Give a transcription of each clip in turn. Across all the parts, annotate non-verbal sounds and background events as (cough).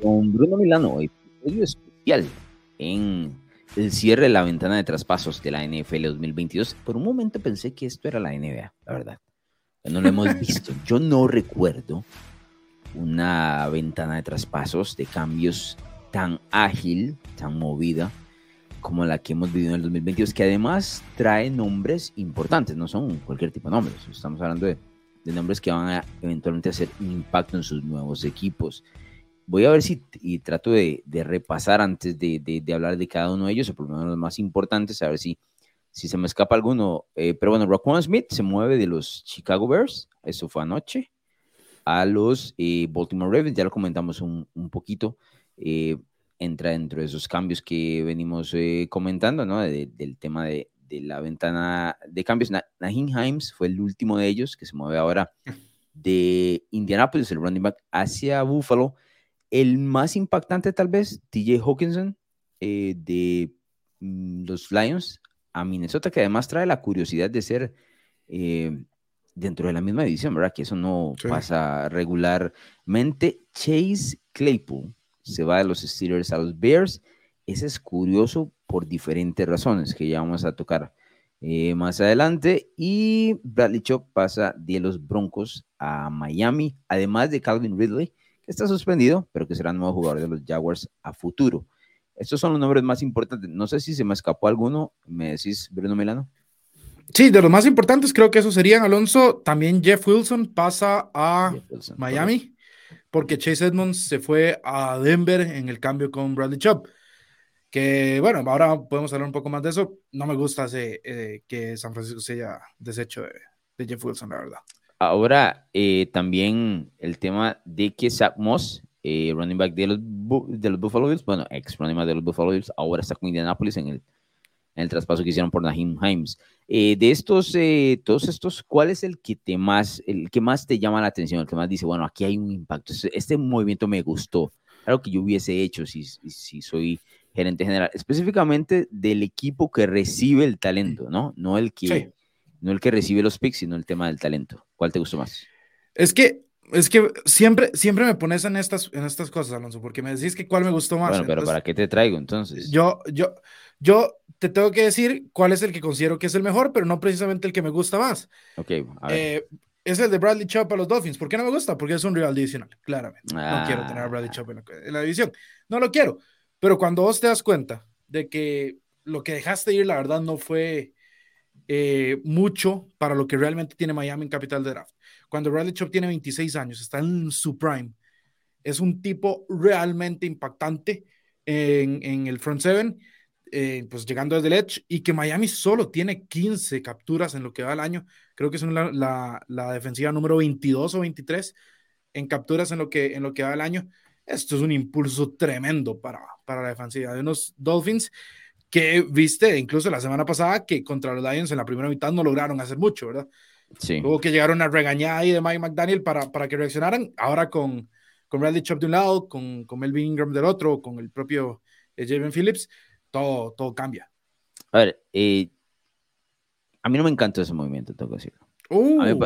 con Bruno Milano, episodio especial en el cierre de la ventana de traspasos de la NFL 2022. Por un momento pensé que esto era la NBA, la verdad. No lo hemos (laughs) visto. Yo no recuerdo una ventana de traspasos, de cambios tan ágil, tan movida como la que hemos vivido en el 2022, que además trae nombres importantes, no son cualquier tipo de nombres. Estamos hablando de de nombres que van a eventualmente hacer impacto en sus nuevos equipos. Voy a ver si y trato de, repasar antes de, hablar de cada uno de ellos, o por lo menos los más importantes, a ver si, si se me escapa alguno. Eh, pero bueno, Raquan Smith se mueve de los Chicago Bears, eso fue anoche, a los eh, Baltimore Ravens, ya lo comentamos un, poquito. Eh, entra dentro de esos cambios que venimos comentando, ¿no? del tema de, de la ventana de cambios. Nahin Himes fue el último de ellos que se mueve ahora de Indianapolis, el running back, hacia Buffalo. El más impactante tal vez, TJ Hawkinson eh, de mm, los Lions a Minnesota, que además trae la curiosidad de ser eh, dentro de la misma división, ¿verdad? Que eso no pasa regularmente. Chase Claypool se va de los Steelers a los Bears. Ese es curioso por diferentes razones que ya vamos a tocar eh, más adelante. Y Bradley Chop pasa de los Broncos a Miami, además de Calvin Ridley, que está suspendido, pero que será nuevo jugador de los Jaguars a futuro. Estos son los nombres más importantes. No sé si se me escapó alguno. ¿Me decís, Bruno Milano? Sí, de los más importantes creo que esos serían, Alonso. También Jeff Wilson pasa a Miami, porque Chase Edmonds se fue a Denver en el cambio con Bradley Chubb que bueno, ahora podemos hablar un poco más de eso. No me gusta ese, eh, que San Francisco se haya deshecho de, Jeff Wilson, la verdad. Ahora, eh, también el tema de que Zach Moss, eh, running back de los, de los, Buffalo Bills, bueno, ex running back de los Buffalo Bills, ahora está con Indianapolis en el, en el traspaso que hicieron por Naheem Himes. de estos, todos estos, ¿cuál es el que te más, el que más te llama la atención, el que más dice, bueno, aquí hay un impacto, este, este movimiento me gustó, algo que yo hubiese hecho si, si soy gerente general, específicamente del equipo que recibe el talento, ¿no? No el que, no el que recibe los picks, sino el tema del talento. ¿Cuál te gustó más? Es que, es que siempre, siempre me pones en estas, en estas cosas, Alonso, porque me decís que cuál me gustó más. Bueno, pero ¿para qué te traigo entonces? Yo, yo, yo te tengo que decir cuál es el que considero que es el mejor, pero no precisamente el que me gusta más. Ok, a ver. Eh, es el de Bradley Chubb a los Dolphins. ¿Por qué no me gusta? Porque es un rival divisional, claramente. No quiero tener a Bradley ah. Chubb en la división. No lo quiero. Pero cuando vos te das cuenta de que lo que dejaste ir, la verdad, no fue eh, mucho para lo que realmente tiene Miami en capital de draft. Cuando Bradley Chop tiene 26 años, está en su prime, es un tipo realmente impactante en, el front seven, eh, pues llegando desde el edge, y que Miami solo tiene 15 capturas en lo que va el año. Creo que es la, la, defensiva número 22 o 23 en capturas en lo que, en lo que va el año. Esto es un impulso tremendo para, para la defensiva de unos Dolphins que viste incluso la semana pasada que contra los Lions en la primera mitad no lograron hacer mucho, ¿verdad? Sí. Hubo que llegar a una regañada ahí de Mike McDaniel para, para que reaccionaran. Ahora con, con Bradley Chop de un lado, con, con Melvin Ingram del otro, con el propio eh, Javen Phillips, todo, todo cambia. A ver, eh, a mí no me encanta ese movimiento, tengo que decirlo. A, mí, uh.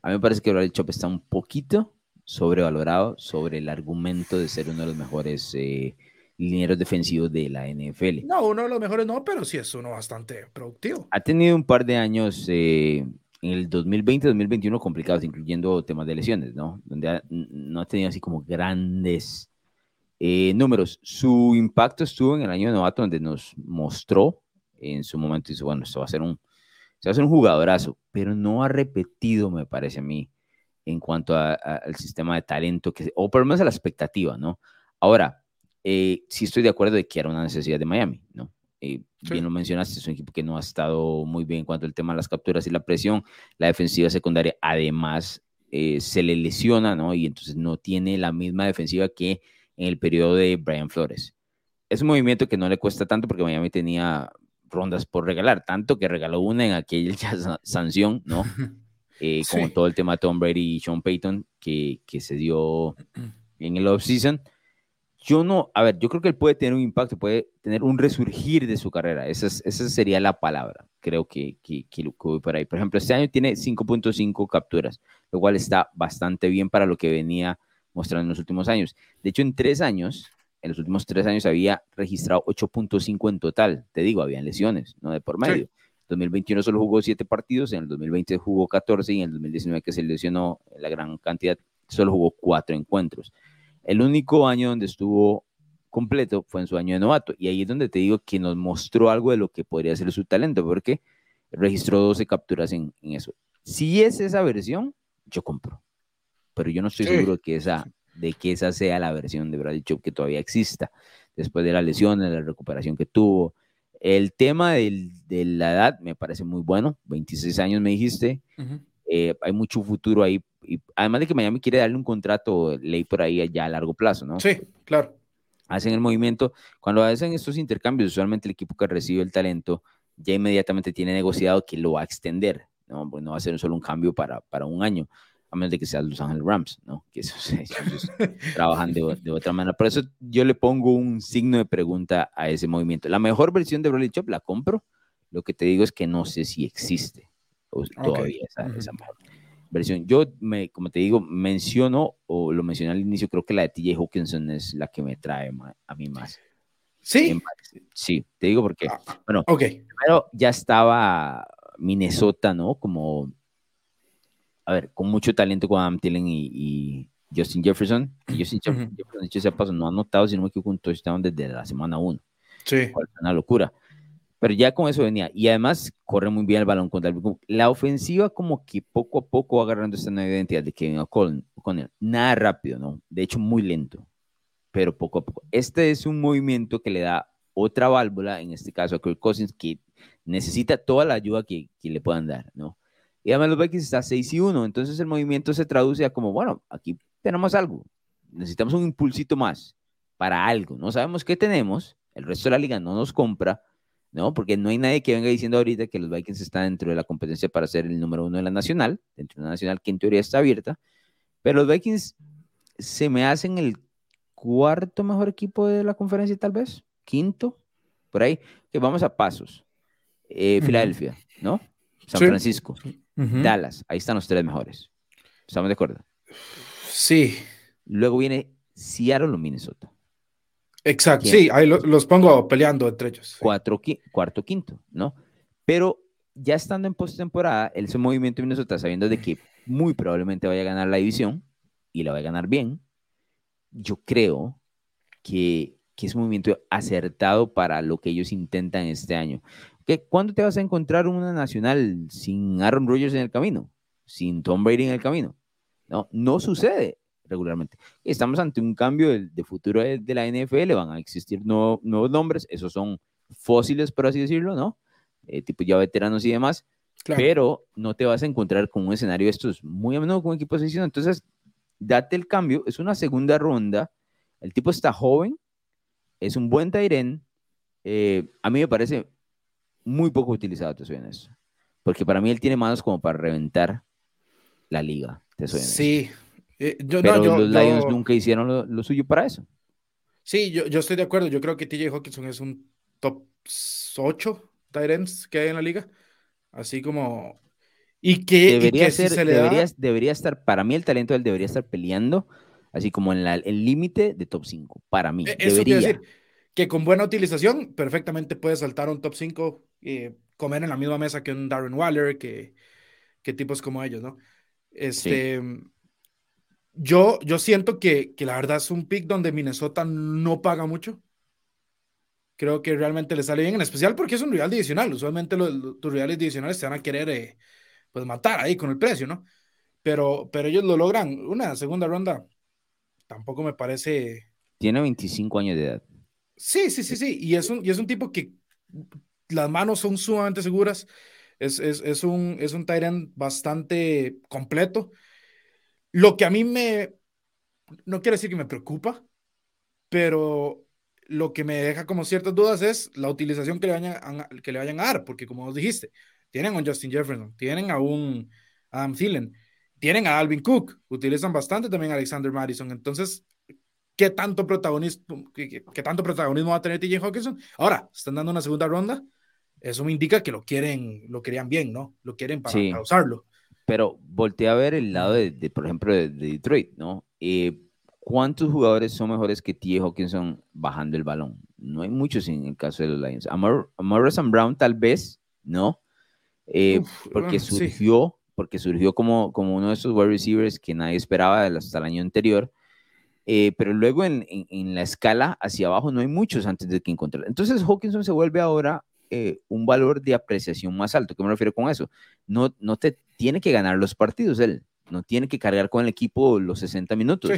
a, mí, me parece que Bradley Chop está un poquito sobrevalorado sobre el argumento de ser uno de los mejores eh, lineros defensivos de la NFL. No, uno de los mejores no, pero sí es uno bastante productivo. Ha tenido un par de años eh, en el 2020-2021 complicados, incluyendo temas de lesiones, ¿no? Donde no ha tenido así como grandes eh, números. Su impacto estuvo en el año de novato, donde nos mostró en su momento, dice, bueno, esto va a ser un, va a ser un jugadorazo, pero no ha repetido, me parece a mí, en cuanto al sistema de talento, que, o por lo menos a la expectativa, ¿no? Ahora, eh, sí estoy de acuerdo de que era una necesidad de Miami, ¿no? Eh, bien lo mencionaste, es un equipo que no ha estado muy bien en cuanto al tema de las capturas y la presión. La defensiva secundaria, además, eh, se le lesiona, ¿no? Y entonces no tiene la misma defensiva que en el periodo de Brian Flores. Es un movimiento que no le cuesta tanto porque Miami tenía rondas por regalar, tanto que regaló una en aquella (laughs) sanción, ¿no? (laughs) eh, como todo el tema Tom Brady y Sean Payton que, que se dio (clears throat) en el offseason. Yo no, a ver, yo creo que él puede tener un impacto, puede tener un resurgir de su carrera. Esa, esa sería la palabra, creo que, que, que lo voy por ahí. Por ejemplo, este año tiene 5.5 capturas, lo cual está bastante bien para lo que venía mostrado en los últimos años. De hecho, en tres años, en los últimos tres años había registrado 8.5 en total. Te digo, habían lesiones, ¿no? De por medio. En 2021 solo jugó siete partidos, en el 2020 jugó 14 y en el 2019 que se lesionó la gran cantidad, solo jugó cuatro encuentros. El único año donde estuvo completo fue en su año de novato y ahí es donde te digo que nos mostró algo de lo que podría ser su talento, porque registró 12 capturas en, eso. Si es esa versión, yo compro, pero yo no estoy seguro de que esa, de que esa sea la versión de Bradley Chop que todavía exista, después de la lesión, de la recuperación que tuvo. El tema de la edad me parece muy bueno, 26 años me dijiste, eh, hay mucho futuro ahí, y además de que Miami quiere darle un contrato ley por ahí ya a largo plazo, ¿no? Sí, claro. Hacen el movimiento, cuando hacen estos intercambios, usualmente el equipo que recibe el talento ya inmediatamente tiene negociado que lo va a extender, ¿no? Pues no va a ser solo un cambio para, para un año a menos de que sean Los Ángeles Rams, ¿no? Que eso, (laughs) ellos (laughs) trabajan de, de, otra manera. Por eso yo le pongo un signo de pregunta a ese movimiento. La mejor versión de Bradley Chop la compro. Lo que te digo es que no sé si existe todavía esa, esa, versión. Yo, me, como te digo, menciono, o lo mencioné al inicio, creo que la de TJ Hawkinson es la que me trae a mí más. Sí. Sí, te digo porque, ah, bueno, okay. primero ya estaba Minnesota, ¿no? Como a ver, con mucho talento con Adam Thielen y, Justin Jefferson. Justin Jefferson, dicho sea paso, no ha anotado, si no me equivoco, un touchdown desde la semana 1. Sí. Una locura. Pero ya con eso venía. Y además corre muy bien el balón contra el... La ofensiva como que poco a poco va agarrando esta nueva identidad de Kevin O'Connell. Nada rápido, ¿no? De hecho, muy lento. Pero poco a poco. Este es un movimiento que le da otra válvula, en este caso a Kirk Cousins, que necesita toda la ayuda que, que le puedan dar, ¿no? Y además los Vikings está 6 y 1. Entonces el movimiento se traduce a como, bueno, aquí tenemos algo. Necesitamos un impulsito más para algo. No sabemos qué tenemos. El resto de la liga no nos compra, ¿no? Porque no hay nadie que venga diciendo ahorita que los Vikings están dentro de la competencia para ser el número uno de la nacional, dentro de una nacional que en teoría está abierta. Pero los Vikings se me hacen el cuarto mejor equipo de la conferencia, tal vez, quinto, por ahí, que vamos a pasos. Eh, Filadelfia, ¿no? San Francisco. Dallas, ahí están los tres mejores. ¿Estamos de acuerdo? Sí. Luego viene Seattle o Minnesota. Exacto, sí, ahí los pongo peleando entre ellos. Cuatro, cuarto, quinto, ¿no? Pero ya estando en postemporada, ese movimiento de Minnesota, sabiendo de que muy probablemente vaya a ganar la división y la va a ganar bien, yo creo que, que es un movimiento acertado para lo que ellos intentan este año. ¿Cuándo te vas a encontrar una nacional sin Aaron Rodgers en el camino? Sin Tom Brady en el camino. No, no sucede regularmente. Estamos ante un cambio de, futuro de, la NFL, van a existir nuevos nombres, esos son fósiles, por así decirlo, ¿no? Eh, tipo ya veteranos y demás, pero no te vas a encontrar con un escenario de estos muy a menudo con un equipo de. Entonces, date el cambio, es una segunda ronda, el tipo está joven, es un buen Tairen, eh, a mí me parece muy poco utilizado, te soy eso. Porque para mí él tiene manos como para reventar la liga, te soy Sí. Eh, yo, Pero los Lions nunca hicieron lo, suyo para eso. Sí, yo, yo estoy de acuerdo. Yo creo que TJ Hawkinson es un top 8 Tyrants que hay en la liga. Así como. Y que, debería, ser, debería, estar, para mí el talento de él debería estar peleando, así como en el límite de top 5, para mí. E, eso debería. Decir, que con buena utilización perfectamente puede saltar un top 5 eh, comer en la misma mesa que un Darren Waller, que, que tipos como ellos, ¿no? Este, yo, yo siento que, que, la verdad es un pick donde Minnesota no paga mucho. Creo que realmente le sale bien, en especial porque es un rival divisional. Usualmente los, tus rivales divisionales te van a querer eh, pues matar ahí con el precio, ¿no? Pero, pero ellos lo logran. Una segunda ronda tampoco me parece. Tiene 25 años de edad. Sí, sí, sí, sí. Y es un, y es un tipo que las manos son sumamente seguras. Es, es, es un, es un Tyrant bastante completo. Lo que a mí me, no quiero decir que me preocupa, pero lo que me deja como ciertas dudas es la utilización que le vayan a, que le vayan a dar, porque como dijiste, tienen a un Justin Jefferson, tienen a un Adam Thielen, tienen a Alvin Cook, utilizan bastante también a Alexander Madison, entonces ¿qué tanto protagonismo, qué, tanto protagonismo va a tener TJ Hawkinson? Ahora, están dando una segunda ronda, eso me indica que lo quieren, lo querían bien, ¿no? Lo quieren para, usarlo. Pero volteé a ver el lado de, por ejemplo, de, Detroit, ¿no? Eh, ¿cuántos jugadores son mejores que T.J. Hawkinson bajando el balón? No hay muchos en el caso de los Lions. Amor, Morrison Brown tal vez, ¿no? Eh, porque surgió, porque surgió como, como uno de esos wide receivers que nadie esperaba hasta el año anterior. Eh, pero luego en, en, la escala hacia abajo no hay muchos antes de que encontrar. Entonces Hawkinson se vuelve ahora eh, un valor de apreciación más alto. ¿Qué me refiero con eso? No, no te tiene que ganar los partidos él, no tiene que cargar con el equipo los 60 minutos.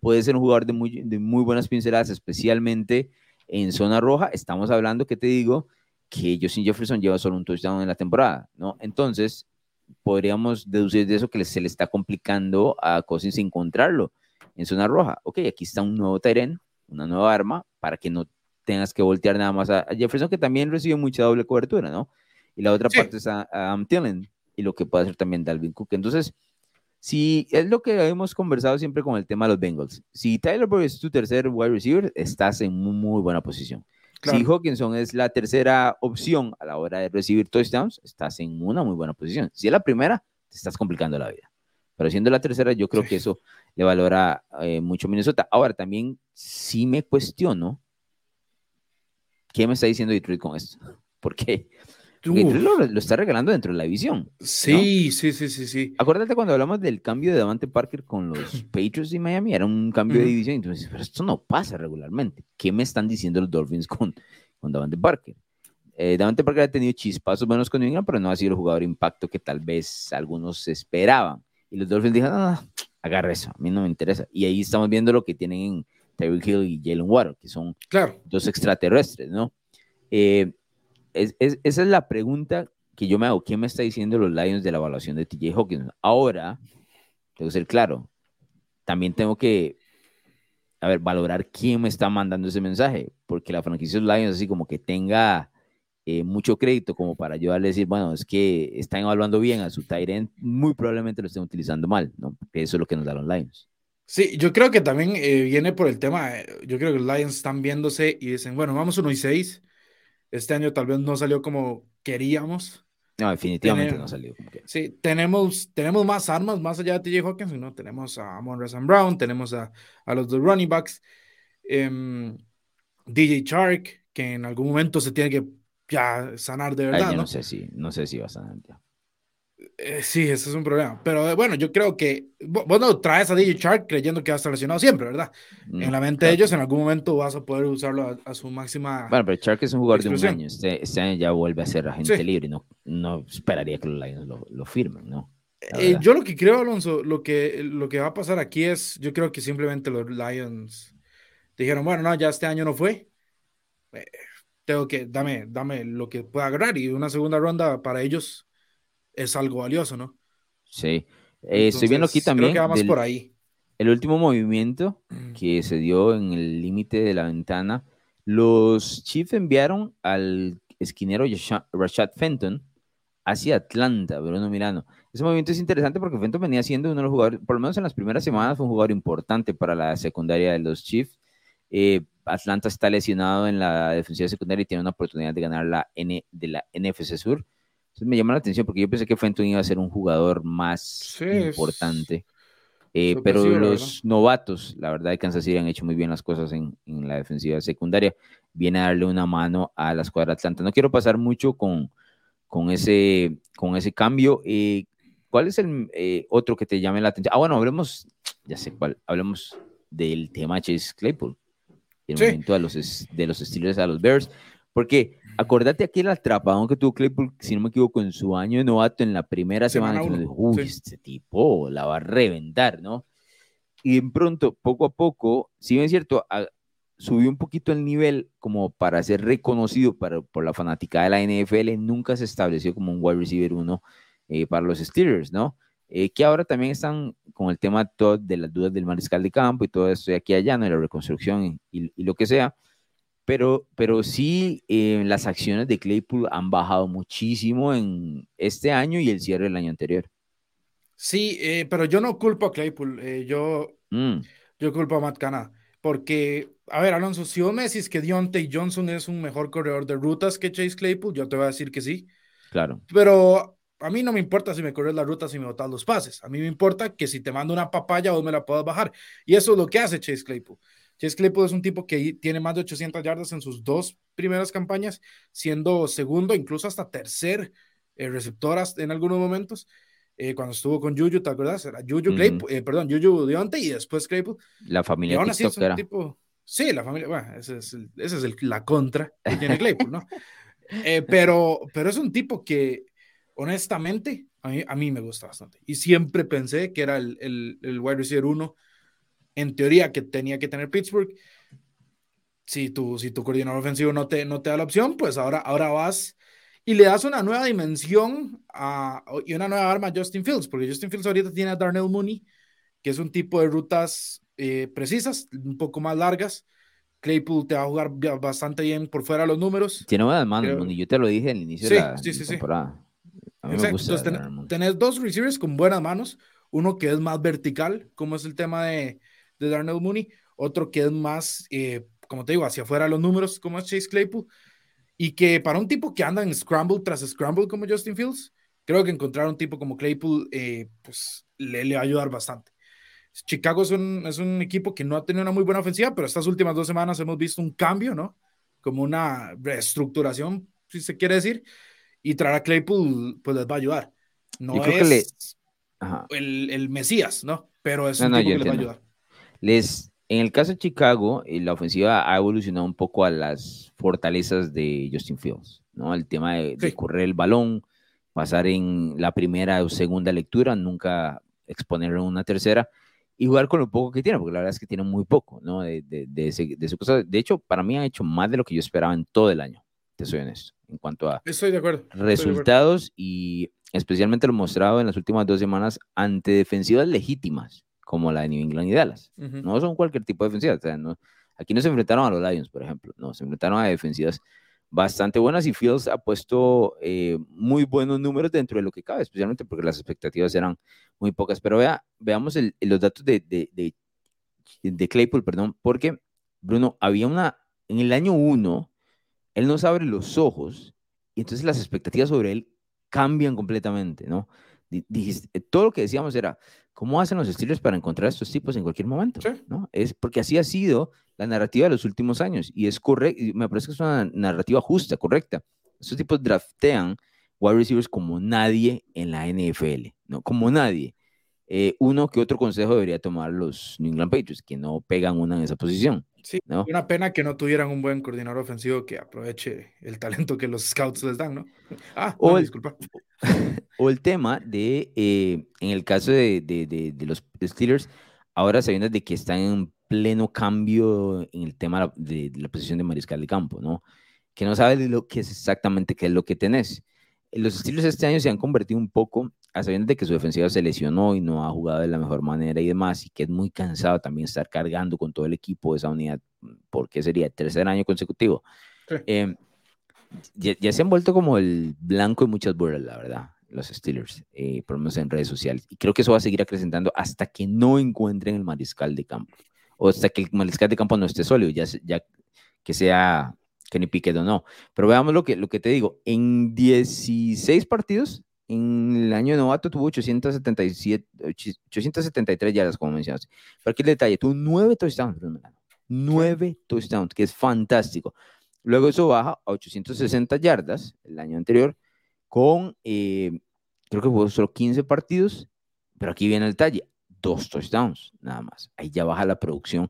Puede ser un jugador de muy, de muy buenas pinceladas, especialmente en zona roja. Estamos hablando, que te digo? Que Justin Jefferson lleva solo un touchdown en la temporada, ¿no? Entonces, podríamos deducir de eso que se le está complicando a Cousins encontrarlo en zona roja. Ok, aquí está un nuevo Tyren, una nueva arma, para que no tengas que voltear nada más a, Jefferson, que también recibe mucha doble cobertura, ¿no? Y la otra parte es a, a y lo que puede hacer también Dalvin Cook. Entonces, si es lo que hemos conversado siempre con el tema de los Bengals, si Tyler Boyd es tu tercer wide receiver, estás en muy, muy buena posición. Si Hawkinson es la tercera opción a la hora de recibir touchdowns, estás en una muy buena posición. Si es la primera, te estás complicando la vida. Pero siendo la tercera, yo creo que eso le valora eh, mucho Minnesota. Ahora, también sí me cuestiono qué me está diciendo Detroit con esto. (laughs) Porque Detroit lo, lo, está regalando dentro de la división. Sí, sí, sí, sí, sí. Acuérdate cuando hablamos del cambio de Davante Parker con los (clears throat) Patriots de Miami, era un cambio de división. Entonces, pero esto no pasa regularmente. ¿Qué me están diciendo los Dolphins con, con Davante Parker? Eh, Davante Parker ha tenido chispazos buenos con New England, pero no ha sido el jugador impacto que tal vez algunos esperaban. Y los Dolphins dijeron, no, no, agarra eso, a mí no me interesa. Y ahí estamos viendo lo que tienen en Tyreek Hill y Jalen Water, que son dos extraterrestres, ¿no? Eh, esa es la pregunta que yo me hago. ¿Quién me está diciendo los Lions de la evaluación de TJ Hawkins? Ahora, tengo que ser claro, también tengo que, a ver, valorar quién me está mandando ese mensaje, porque la franquicia de los Lions así como que tenga eh, mucho crédito como para yo a decir, bueno, es que están evaluando bien a su Tyrant, muy probablemente lo estén utilizando mal, ¿no? Porque eso es lo que nos da los Lions. Sí, yo creo que también eh, viene por el tema, eh, yo creo que los Lions están viéndose y dicen, bueno, vamos 1 y 6, este año tal vez no salió como queríamos. No, definitivamente no salió como queríamos. Sí, tenemos, tenemos más armas más allá de TJ Hawkins, ¿no? Tenemos a Monroe Brown, tenemos a, a los dos running backs, em, DJ Chark, que en algún momento se tiene que ya sanar de verdad. no, sé si, no sé si va a sanar ya. Eh, sí, ese es un problema. Pero eh, bueno, yo creo que vos no traes a DJ Shark creyendo que va a estar lesionado siempre, ¿verdad? Mm, en la mente de ellos, en algún momento vas a poder usarlo a, su máxima. Bueno, pero Shark es un jugador de un año. Este, este, año ya vuelve a ser agente libre. No, no esperaría que los Lions lo, lo firmen, ¿no? Eh, yo lo que creo, Alonso, lo que, lo que va a pasar aquí es, yo creo que simplemente los Lions dijeron, bueno, no, ya este año no fue tengo que, dame, dame lo que pueda agarrar y una segunda ronda para ellos es algo valioso, ¿no? Sí. Eh, estoy viendo aquí también. Creo que por ahí. El último movimiento mm. que se dio en el límite de la ventana, los Chiefs enviaron al esquinero Rashad Fenton hacia Atlanta, Bruno Mirano. Ese movimiento es interesante porque Fenton venía siendo uno de los jugadores, por lo menos en las primeras semanas, fue un jugador importante para la secundaria de los Chiefs. Eh, Atlanta está lesionado en la defensiva secundaria y tiene una oportunidad de ganar la N de la NFC Sur. Entonces me llama la atención porque yo pensé que Fenton iba a ser un jugador más importante. Eh, pero los novatos, la verdad, de Kansas City han hecho muy bien las cosas en, en, la defensiva secundaria. Viene a darle una mano a la escuadra Atlanta. No quiero pasar mucho con, con, ese, con ese cambio. Eh, ¿Cuál es el eh, otro que te llame la atención? Ah, bueno, hablemos, (tsk) ya sé cuál, hablemos del tema Chase Claypool el momento de los, de los Steelers a los Bears. Porque acordate aquí el atrapadón que tuvo Claypool, si no me equivoco, en su año de novato en la primera semana. Uy, este tipo la va a reventar, ¿no? Y de pronto, poco a poco, si bien es cierto, subió un poquito el nivel como para ser reconocido para, por la fanática de la NFL, nunca se estableció como un wide receiver uno eh, para los Steelers, ¿no? Eh, que ahora también están con el tema todo de las dudas del mariscal de campo y todo esto de aquí allá, ¿no? la reconstrucción y, lo que sea. Pero, pero sí, eh, las acciones de Claypool han bajado muchísimo en este año y el cierre del año anterior. Sí, eh, pero yo no culpo a Claypool, yo, mm. yo culpo a Matt Cana, porque, a ver, Alonso, si vos me decís que Deontay Johnson es un mejor corredor de rutas que Chase Claypool, yo te voy a decir que sí. Claro. Pero a mí no me importa si me corres la ruta, si me botas los pases. A mí me importa que si te mando una papaya, vos me la puedas bajar. Y eso es lo que hace Chase Claypool. Chase Claypool es un tipo que tiene más de 800 yardas en sus dos primeras campañas, siendo segundo, incluso hasta tercer eh, receptoras en algunos momentos. Eh, cuando estuvo con Juju, ¿te acuerdas? Era Juju Claypool, eh, perdón, Juju Dionte y después Claypool. La familia TikTok era. Tipo, sí, la familia, bueno, esa es, ese es el, la contra que tiene Claypool, ¿no? (laughs) pero, pero es un tipo que, honestamente, a mí, a mí, me gusta bastante. Y siempre pensé que era el, el, el wide receiver uno en teoría que tenía que tener Pittsburgh. Si tu, si tu coordinador ofensivo no te, no te da la opción, pues ahora, ahora vas y le das una nueva dimensión a, y una nueva arma a Justin Fields, porque Justin Fields ahorita tiene a Darnell Mooney, que es un tipo de rutas eh, precisas, un poco más largas. Claypool te va a jugar bastante bien por fuera de los números. Tiene buenas manos, Mooney. Yo te lo dije al inicio de la, temporada. A mí me gusta tenés dos receivers con buenas manos. Uno que es más vertical, como es el tema de, de Darnell Mooney, otro que es más, eh, como te digo, hacia afuera los números, como es Chase Claypool, y que para un tipo que anda en scramble tras scramble como Justin Fields, creo que encontrar un tipo como Claypool, eh, pues le, le, va a ayudar bastante. Chicago es un, es un equipo que no ha tenido una muy buena ofensiva, pero estas últimas dos semanas hemos visto un cambio, ¿no? Como una reestructuración, si se quiere decir, y traer a Claypool, pues les va a ayudar. No es el, el, Mesías, ¿no? Pero es un tipo que les va a ayudar. Les, en el caso de Chicago, eh, la ofensiva ha evolucionado un poco a las fortalezas de Justin Fields, ¿no? El tema de, correr el balón, pasar en la primera o segunda lectura, nunca exponer en una tercera y jugar con lo poco que tiene, porque la verdad es que tiene muy poco, ¿no? De, de, de, de su cosa. De hecho, para mí ha hecho más de lo que yo esperaba en todo el año, te soy honesto, en cuanto a Estoy de acuerdo. resultados y especialmente lo mostrado en las últimas dos semanas ante defensivas legítimas como la de New England y Dallas. No son cualquier tipo de defensivas. aquí no se enfrentaron a los Lions, por ejemplo. No, se enfrentaron a defensivas bastante buenas y Fields ha puesto eh, muy buenos números dentro de lo que cabe, especialmente porque las expectativas eran muy pocas. Pero vea, veamos los datos de, de, de, Claypool, perdón, porque Bruno, había una, en el año uno, él nos abre los ojos y entonces las expectativas sobre él cambian completamente, ¿no? Dijiste, todo lo que decíamos era, ¿Cómo hacen los Steelers para encontrar a estos tipos en cualquier momento? ¿no? Es porque así ha sido la narrativa de los últimos años y es correcto, me parece que es una narrativa justa, correcta. Estos tipos draftean wide receivers como nadie en la NFL, ¿no? Como nadie. Eh, uno que otro consejo debería tomar los New England Patriots, que no pegan una en esa posición. Sí, ¿no? una pena que no tuvieran un buen coordinador ofensivo que aproveche el talento que los scouts les dan, ¿no? (laughs) Ah, o disculpa. (laughs) O el tema de, eh, en el caso de, de, de, los Steelers, ahora sabiendo de que están en pleno cambio en el tema de, la posición de mariscal de campo, ¿no? Que no sabes lo que es exactamente qué es lo que tenés. Los Steelers este año se han convertido un poco a sabiendo de que su defensiva se lesionó y no ha jugado de la mejor manera y demás, y que es muy cansado también estar cargando con todo el equipo de esa unidad, porque sería el tercer año consecutivo. Em, ya, se han vuelto como el blanco de muchas burlas, la verdad, los Steelers, eh, por lo menos en redes sociales. Y creo que eso va a seguir acrecentando hasta que no encuentren el mariscal de campo, o hasta que el mariscal de campo no esté sólido, ya, ya que sea Kenny Pickett o no. Pero veamos lo que, lo que te digo, en 16 partidos en el año de novato tuvo 877, 873 yardas, como mencionaste. Pero aquí el detalle, tuvo 9 touchdowns, 9 touchdowns, que es fantástico. Luego eso baja a 860 yardas el año anterior, con, eh, creo que fue solo 15 partidos, pero aquí viene el detalle, dos touchdowns, nada más. Ahí ya baja la producción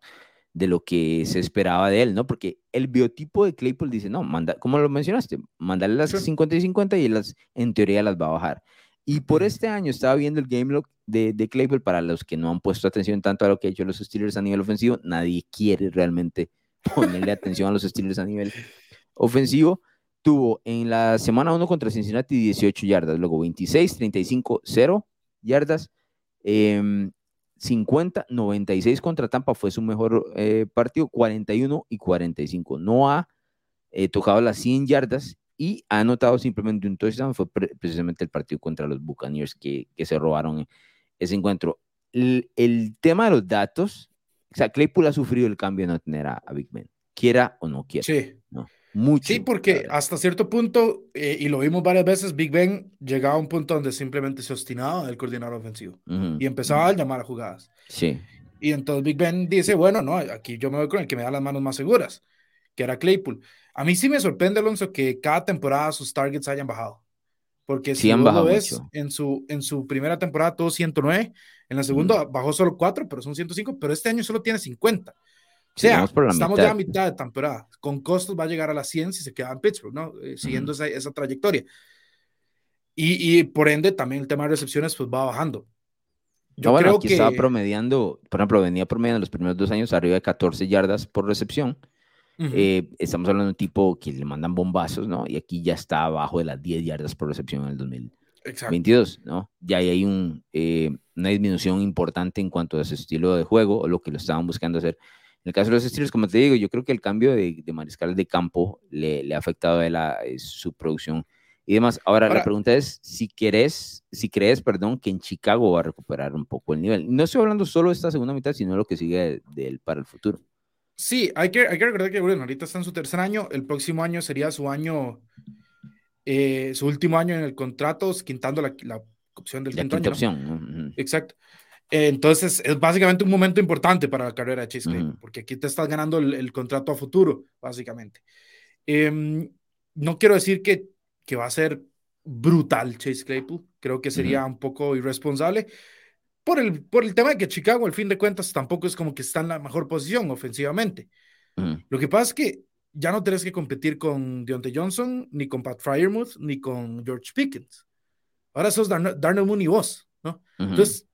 de lo que se esperaba de él, ¿no? Porque el biotipo de Claypool dice, no, manda, como lo mencionaste, mandale las 50 y 50 y las, en teoría las va a bajar. Y por este año estaba viendo el game log de, de, Claypool, para los que no han puesto atención tanto a lo que ha hecho los Steelers a nivel ofensivo, nadie quiere realmente ponerle atención a los Steelers a nivel (laughs) ofensivo. Tuvo en la semana 1 contra Cincinnati 18 yardas, luego 26, 35, 0 yardas. Eh, 50, 96 contra Tampa fue su mejor eh, partido, 41 y 45. No ha eh, tocado las 100 yardas y ha anotado simplemente un touchdown. Fue precisamente el partido contra los Buccaneers que, que se robaron ese encuentro. El, el, tema de los datos, o sea, Claypool ha sufrido el cambio de no tener a, Big Ben, quiera o no quiera. Sí. ¿no? Mucho. Sí, porque hasta cierto punto, eh, y lo vimos varias veces, Big Ben llegaba a un punto donde simplemente se obstinaba el coordinador ofensivo y empezaba a llamar a jugadas. Sí. Y entonces Big Ben dice, bueno, no, aquí yo me voy con el que me da las manos más seguras, que era Claypool. A mí sí me sorprende, Alonso, que cada temporada sus targets hayan bajado. Porque si han lo ves, en su, en su primera temporada tuvo 109, en la segunda bajó solo 4, pero son 105, pero este año solo tiene 50. O sea, estamos ya a mitad de temporada. Con costos va a llegar a las 100 si se queda en Pittsburgh, ¿no? Eh, siguiendo esa, esa, trayectoria. Y, y, por ende, también el tema de recepciones pues va bajando. Yo bueno, creo aquí que estaba promediando, por ejemplo, venía promediando los primeros dos años arriba de 14 yardas por recepción. Eh, estamos hablando de un tipo que le mandan bombazos, ¿no? Y aquí ya está abajo de las 10 yardas por recepción en el 2022, ¿no? Ya hay un, eh, una disminución importante en cuanto a su estilo de juego o lo que lo estaban buscando hacer. En el caso de los Steelers, como te digo, yo creo que el cambio de, de mariscal de campo le, le, ha afectado a la, eh, su producción y demás. Ahora, la pregunta es si querés, si crees, perdón, que en Chicago va a recuperar un poco el nivel. No estoy hablando solo de esta segunda mitad, sino lo que sigue de, él para el futuro. Sí, hay que, hay que recordar que bueno, ahorita está en su tercer año, el próximo año sería su año, eh, su último año en el contrato, quintando la, la opción del quinto año. Opción. Exacto. Entonces, es básicamente un momento importante para la carrera de Chase porque aquí te estás ganando el, contrato a futuro, básicamente. Em, no quiero decir que que va a ser brutal Chase Claypool. Creo que sería un poco irresponsable por el, por el tema de que Chicago, al fin de cuentas, tampoco es como que está en la mejor posición ofensivamente. Lo que pasa es que ya no tienes que competir con Deontay Johnson, ni con Pat Fryermuth, ni con George Pickens. Ahora sos Darnell Mooney vos, ¿no? Entonces,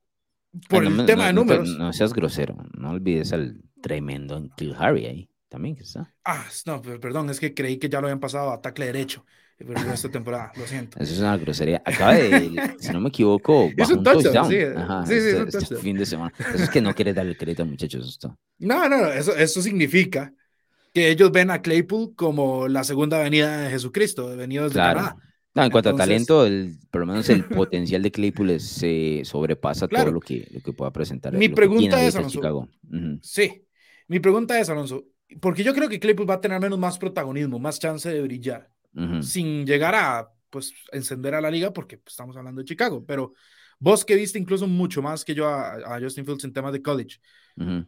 por el tema de números. No, seas grosero, no olvides al tremendo Kill Harry ahí también está. Ah, no, perdón, es que creí que ya lo habían pasado a tackle derecho pero esta temporada, lo siento. Eso es una grosería. Acaba de, si no me equivoco, (laughs) bajó un touchdown. Sí, sí, sí, este, este fin de semana. Eso es que no quiere darle crédito a muchachos. Esto. No, no, eso, eso significa que ellos ven a Claypool como la segunda venida de Jesucristo, venido desde claro. Canadá. No, en cuanto a talento, el, por lo menos el (laughs) potencial de Claypool se sobrepasa todo lo que, lo que pueda presentar. Mi pregunta es, Alonso. Sí, mi pregunta es, Alonso, porque yo creo que Claypool va a tener menos más protagonismo, más chance de brillar sin llegar a pues encender a la liga porque pues, estamos hablando de Chicago, pero vos que viste incluso mucho más que yo a, Justin Fields en temas de college,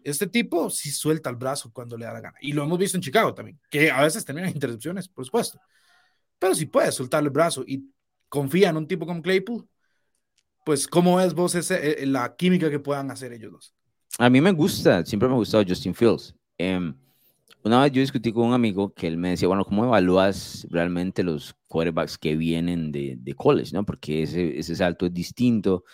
este tipo sí suelta el brazo cuando le da la gana y lo hemos visto en Chicago también, que a veces terminan intercepciones, por supuesto, pero si puede soltar el brazo y confía en un tipo como Claypool, pues cómo es vos ese, eh, la química que puedan hacer ellos dos. A mí me gusta, siempre me ha gustado Justin Fields. Eh, una vez yo discutí con un amigo que él me decía, bueno, ¿cómo evalúas realmente los quarterbacks que vienen de, de college? ¿no? Porque ese, ese salto es distinto.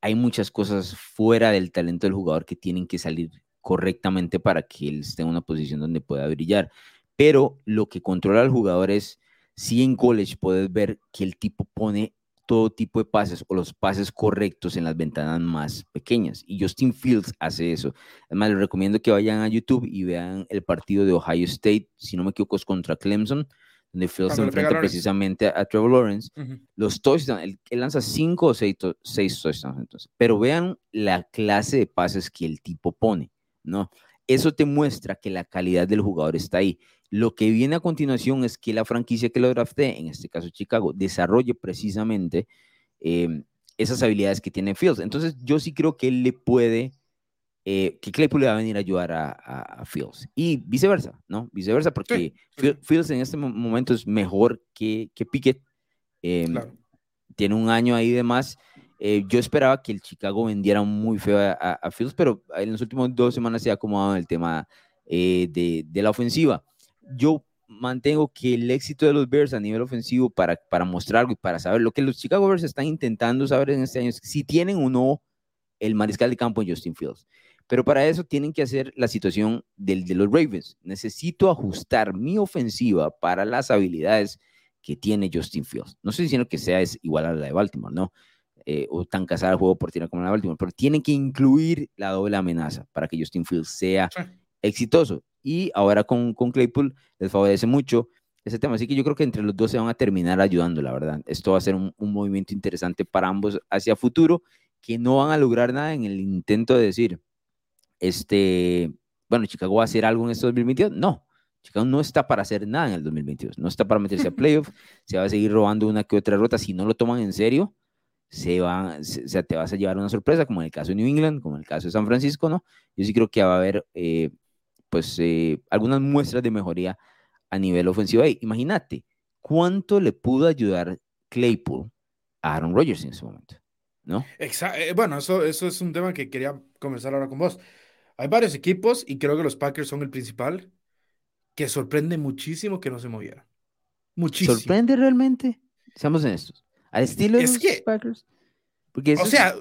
Hay muchas cosas fuera del talento del jugador que tienen que salir correctamente para que él esté en una posición donde pueda brillar. Pero lo que controla al jugador es, si en college puedes ver que el tipo pone todo tipo de pases o los pases correctos en las ventanas más pequeñas. Y Justin Fields hace eso. Además, les recomiendo que vayan a YouTube y vean el partido de Ohio State, si no me equivoco, es contra Clemson, donde Fields se enfrenta precisamente a, Trevor Lawrence. Los touchdowns, él, lanza cinco o seis, seis touchdowns, entonces. Pero vean la clase de pases que el tipo pone, ¿no? Eso te muestra que la calidad del jugador está ahí. Lo que viene a continuación es que la franquicia que lo drafté, en este caso Chicago, desarrolle precisamente em, esas habilidades que tiene Fields. Entonces, yo sí creo que él le puede, eh, que Claypool le va a venir a ayudar a, Fields. Y viceversa, ¿no? Viceversa, porque Fields en este momento es mejor que, que Pickett. Em, tiene un año ahí de más. Eh, yo esperaba que el Chicago vendiera muy feo a, Fields, pero en las últimas dos semanas se ha acomodado el tema eh, de, de la ofensiva yo mantengo que el éxito de los Bears a nivel ofensivo para, para mostrar algo y para saber lo que los Chicago Bears están intentando saber en este año es si tienen o no el mariscal de campo en Justin Fields. Pero para eso tienen que hacer la situación del, de los Ravens. Necesito ajustar mi ofensiva para las habilidades que tiene Justin Fields. No estoy diciendo que sea es igual a la de Baltimore, ¿no? Eh, o tan casada al juego por tierra como la de Baltimore, pero tienen que incluir la doble amenaza para que Justin Fields sea exitoso y ahora con, con Claypool les favorece mucho ese tema. Así que yo creo que entre los dos se van a terminar ayudando, la verdad. Esto va a ser un, un movimiento interesante para ambos hacia futuro, que no van a lograr nada en el intento de decir, este, bueno, Chicago va a hacer algo en estos 2022. No, Chicago no está para hacer nada en el 2022, no está para meterse a playoff, se va a seguir robando una que otra ruta. Si no lo toman en serio, se va, se, te vas a llevar una sorpresa, como en el caso de New England, como en el caso de San Francisco, ¿no? Yo sí creo que va a haber, eh, pues, eh, algunas muestras de mejoría a nivel ofensivo. imagínate, ¿cuánto le pudo ayudar Claypool a Aaron Rodgers en ese momento? ¿No? Exacto. Eh, bueno, eso, eso es un tema que quería conversar ahora con vos. Hay varios equipos, y creo que los Packers son el principal, que sorprende muchísimo que no se moviera. Muchísimo. ¿Sorprende realmente? Seamos estos. Al estilo de los Packers. Porque o sea,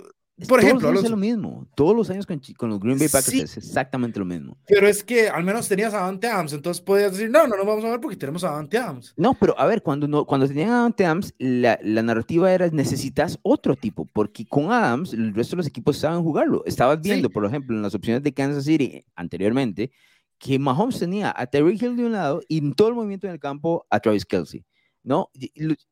por ejemplo, los... es lo mismo. Todos los años con, con los Green Bay Packers es exactamente lo mismo. Pero es que al menos tenías a Davante Adams, entonces podías decir, no, no nos vamos a ver porque tenemos a Davante Adams. No, pero a ver, cuando, no, cuando tenían a Davante Adams, la, la, narrativa era necesitas otro tipo, porque con Adams el resto de los equipos saben jugarlo. Estabas viendo, por ejemplo, en las opciones de Kansas City anteriormente, que Mahomes tenía a Terry Hill de un lado y en todo el movimiento en el campo a Travis Kelsey. ¿no?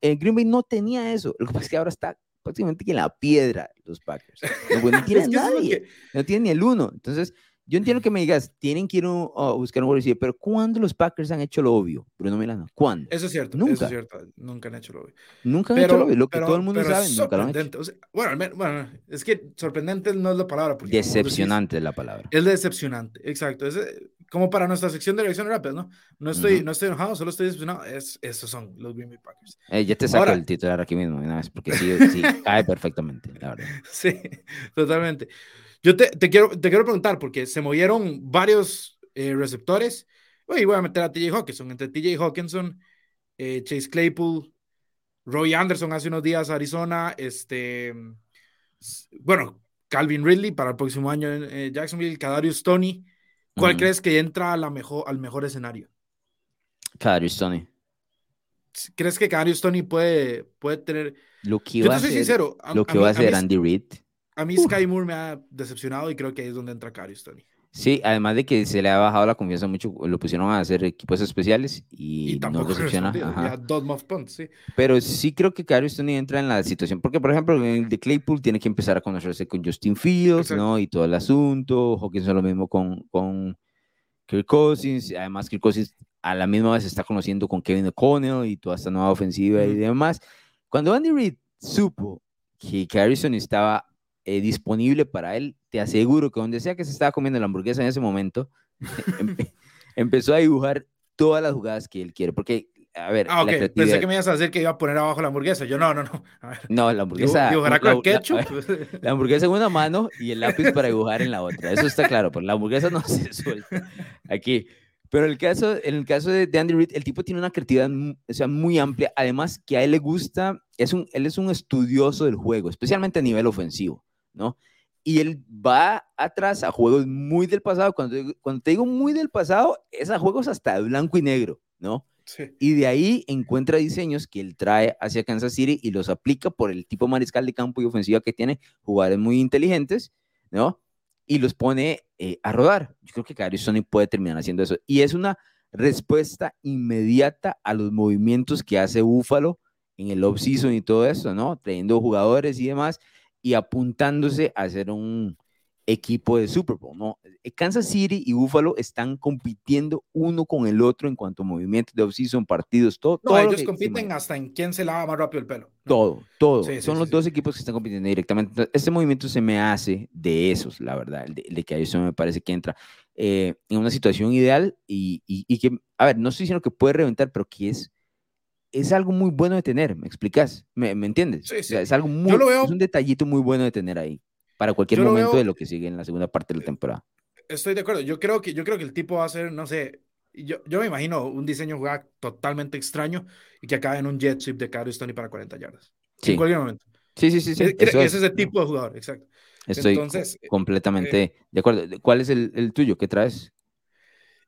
El Green Bay no tenía eso. Lo que pasa es que ahora está prácticamente que en la piedra los Packers. No, no (laughs) tiene nadie, no tiene ni el uno. Entonces, yo entiendo que me digas, tienen que ir a buscar un wide pero ¿cuándo los Packers han hecho lo obvio? Bruno Milano, ¿cuándo? Eso es cierto, nunca. Eso es cierto, nunca han hecho lo obvio. Nunca han hecho lo obvio, lo que todo el mundo sabe, nunca lo han hecho. bueno, bueno, es que sorprendente no es la palabra. Decepcionante es la palabra. Es decepcionante, exacto. Es, como para nuestra sección de reacción rápida, ¿no? No estoy, no estoy enojado, solo estoy decepcionado. Es, esos son los Green Bay Packers. Eh, ya te saco el titular aquí mismo, una vez, porque sí, (laughs) sí cae perfectamente, la verdad. (laughs) Sí, totalmente. Yo te, te, quiero, te quiero preguntar, porque se movieron varios eh, receptores. y voy a meter a TJ Hawkinson. Entre TJ Hawkinson, eh, Chase Claypool, Roy Anderson hace unos días Arizona, este, bueno, Calvin Ridley para el próximo año en eh, Jacksonville, Kadarius Tony. ¿Cuál crees que entra a la mejor, al mejor escenario? Kadarius Tony. ¿Crees que Kadarius Tony puede, puede tener... Lo que Yo te soy sincero. lo que va a hacer Andy Reid a mí Sky Moore me ha decepcionado y creo que ahí es donde entra Carius Tony. Sí, además de que se le ha bajado la confianza mucho, lo pusieron a hacer equipos especiales y, no decepciona. sí. Pero sí creo que Tony entra en la situación, porque por ejemplo en el de Claypool tiene que empezar a conocerse con Justin Fields, ¿no? Y todo el asunto, Hawkins es lo mismo con, con Kirk Cousins, además Kirk Cousins a la misma vez está conociendo con Kevin O'Connell y toda esta nueva ofensiva y demás. Cuando Andy Reid supo que Harrison estaba eh, disponible para él, te aseguro que donde sea que se estaba comiendo la hamburguesa en ese momento, (laughs) (laughs) empezó a dibujar todas las jugadas que él quiere, porque, a ver, ah, pensé que me ibas a decir que iba a poner abajo la hamburguesa, yo no, no, no. No, la hamburguesa... ¿Dibujará con ketchup? La, hamburguesa en una mano y el lápiz para dibujar en la otra, eso está claro, pero la hamburguesa no (laughs) se suelta aquí. Pero el caso, en el caso de, Andy Reid, el tipo tiene una creatividad o sea, muy amplia. Además, que a él le gusta, es un, él es un estudioso del juego, especialmente a nivel ofensivo. ¿No? Y él va atrás a juegos muy del pasado. Cuando, cuando te digo muy del pasado, es a juegos hasta blanco y negro, ¿no? Y de ahí encuentra diseños que él trae hacia Kansas City y los aplica por el tipo mariscal de campo y ofensiva que tiene, jugadores muy inteligentes, ¿no? Y los pone eh, a rodar. Yo creo que Gary Sony puede terminar haciendo eso. Y es una respuesta inmediata a los movimientos que hace Buffalo en el off-season y todo eso, ¿no? Trayendo jugadores y demás y apuntándose a ser un equipo de Super Bowl, ¿no? Eh, Kansas City y Buffalo están compitiendo uno con el otro en cuanto a movimientos de off-season, partidos, todo. No, ellos compiten hasta en quién se lava más rápido el pelo. Todo, todo. Son los dos equipos que están compitiendo directamente. este movimiento se me hace de esos, la verdad, el de, que a eso me parece que entra eh, en una situación ideal y, y, y, que, a ver, no estoy diciendo que puede reventar, pero que es es algo muy bueno de tener, ¿me explicas? ¿Me, entiendes? Sí, sí. es algo muy, es un detallito muy bueno de tener ahí para cualquier momento de lo que sigue en la segunda parte de la temporada. Estoy de acuerdo. Yo creo que, yo creo que el tipo va a ser, no sé, yo, yo me imagino un diseño jugada totalmente extraño y que acabe en un jet sweep de Caro Stoney para 40 yardas. Sí. En cualquier momento. Sí, sí, sí. sí. Es, ese es el tipo de jugador, exacto. Estoy Entonces, completamente eh, de acuerdo. ¿Cuál es el, el tuyo? ¿Qué traes?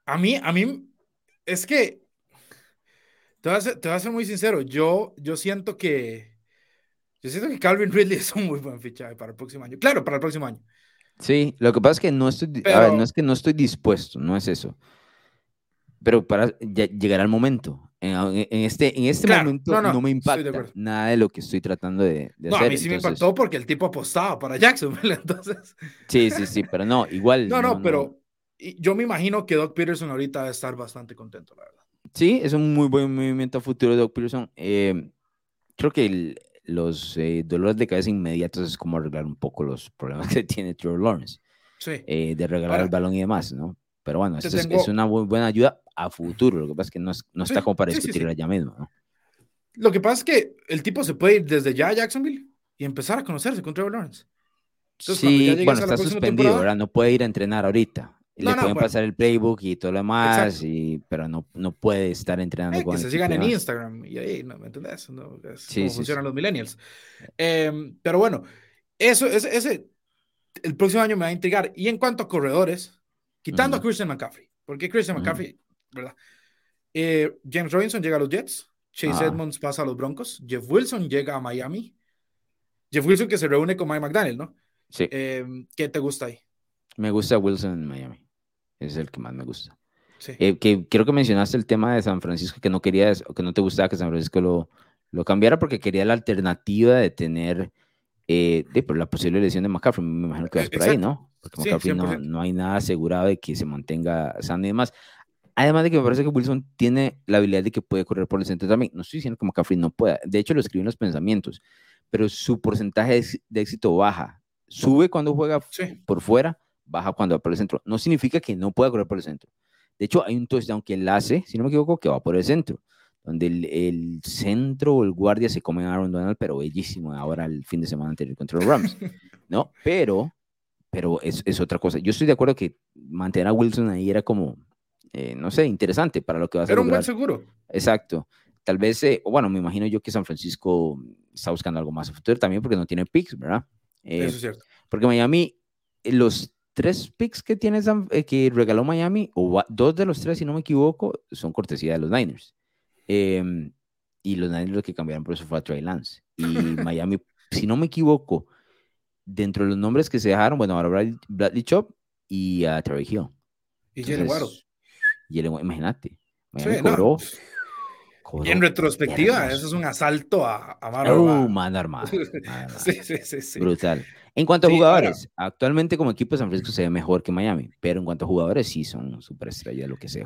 A mí, a mí, es que te voy, a ser, muy sincero, yo, yo siento que yo siento que Calvin (laughs) Ridley es un muy buen fichaje para el próximo año. Claro, para el próximo año. Sí, lo que pasa es que no estoy, a ver, no es que no estoy dispuesto, no es eso. Pero para llegar al momento. En, este, en este momento no, me impacta nada de lo que estoy tratando de, de no, hacer. a mí sí me impactó porque el tipo apostaba para Jacksonville, (laughs) entonces. Sí, sí, sí, pero no, igual. no, no, pero yo me imagino que Doc Peterson ahorita va a estar bastante contento, la verdad. Sí, es un muy buen movimiento a futuro de Doc Peterson. Eh, creo que los eh, dolores de cabeza inmediatos es como arreglar un poco los problemas (laughs) que tiene Trevor Lawrence. Sí. Eh, de regalar el balón y demás, ¿no? Pero bueno, es, es, una muy buena ayuda a futuro. Lo que pasa es que no, no está como para discutirla ya mismo, ¿no? Lo que pasa es que el tipo se puede ir desde ya a Jacksonville y empezar a conocerse con Trevor Lawrence. sí, bueno, está suspendido, ¿verdad? No puede ir a entrenar ahorita. Le pueden pasar el playbook y todo lo demás, y, pero no, no puede estar entrenando eh, con Que se sigan en Instagram y ahí, ¿no? ¿Me entendés? No, es sí, cómo funcionan los millennials. Em, pero bueno, eso, ese, ese, el próximo año me va a intrigar. Y en cuanto a corredores, quitando a Christian McCaffrey, porque Christian McCaffrey, ¿verdad? Eh, James Robinson llega a los Jets, Chase Edmonds pasa a los Broncos, Jeff Wilson llega a Miami. Jeff Wilson que se reúne con Mike McDaniel, ¿no? Sí. Em, ¿Qué te gusta ahí? Me gusta Wilson en Miami. Es el que más me gusta. Sí. Eh, que creo que mencionaste el tema de San Francisco, que no querías, o que no te gustaba que San Francisco lo, lo cambiara porque quería la alternativa de tener eh, de, por la posible lesión de McCaffrey. Me imagino que vas por ahí, ¿no? Porque McCaffrey no, no, hay nada asegurado de que se mantenga sano y demás. Además de que me parece que Wilson tiene la habilidad de que puede correr por el centro también. No estoy diciendo que McCaffrey no pueda. De hecho, lo escribí en los pensamientos. Pero su porcentaje de éxito baja. Sube cuando juega por fuera, baja cuando va por el centro. No significa que no pueda correr por el centro. De hecho, hay un touchdown que él hace, si no me equivoco, que va por el centro. Donde el, centro o el guardia se come a Aaron Donald, pero bellísimo ahora el fin de semana anterior contra los Rams. (laughs) ¿No? Pero, pero es, es otra cosa. Yo estoy de acuerdo que mantener a Wilson ahí era como eh, no sé, interesante para lo que va a ser. Era un buen seguro. Exacto. Tal vez, eh, bueno, me imagino yo que San Francisco está buscando algo más a futuro también porque no tiene picks, ¿verdad? Eh, Eso es cierto. Porque Miami, los tres picks que tiene que regaló Miami, o dos de los tres, si no me equivoco, son cortesía de los Niners. Em, y los Niners lo que cambiaron por eso fue a Trey Lance. Y (laughs) Miami, si no me equivoco, dentro de los nombres que se dejaron, bueno, ahora Bradley, Chop y a Terry Hill. Y Jalen y él, imagínate, y en retrospectiva, eso es un asalto a, a mano uh, (laughs) armada. sí, sí, sí, Brutal. En cuanto a jugadores, actualmente como equipo de San Francisco se ve mejor que Miami, pero en cuanto a jugadores sí son superestrellas lo que sea.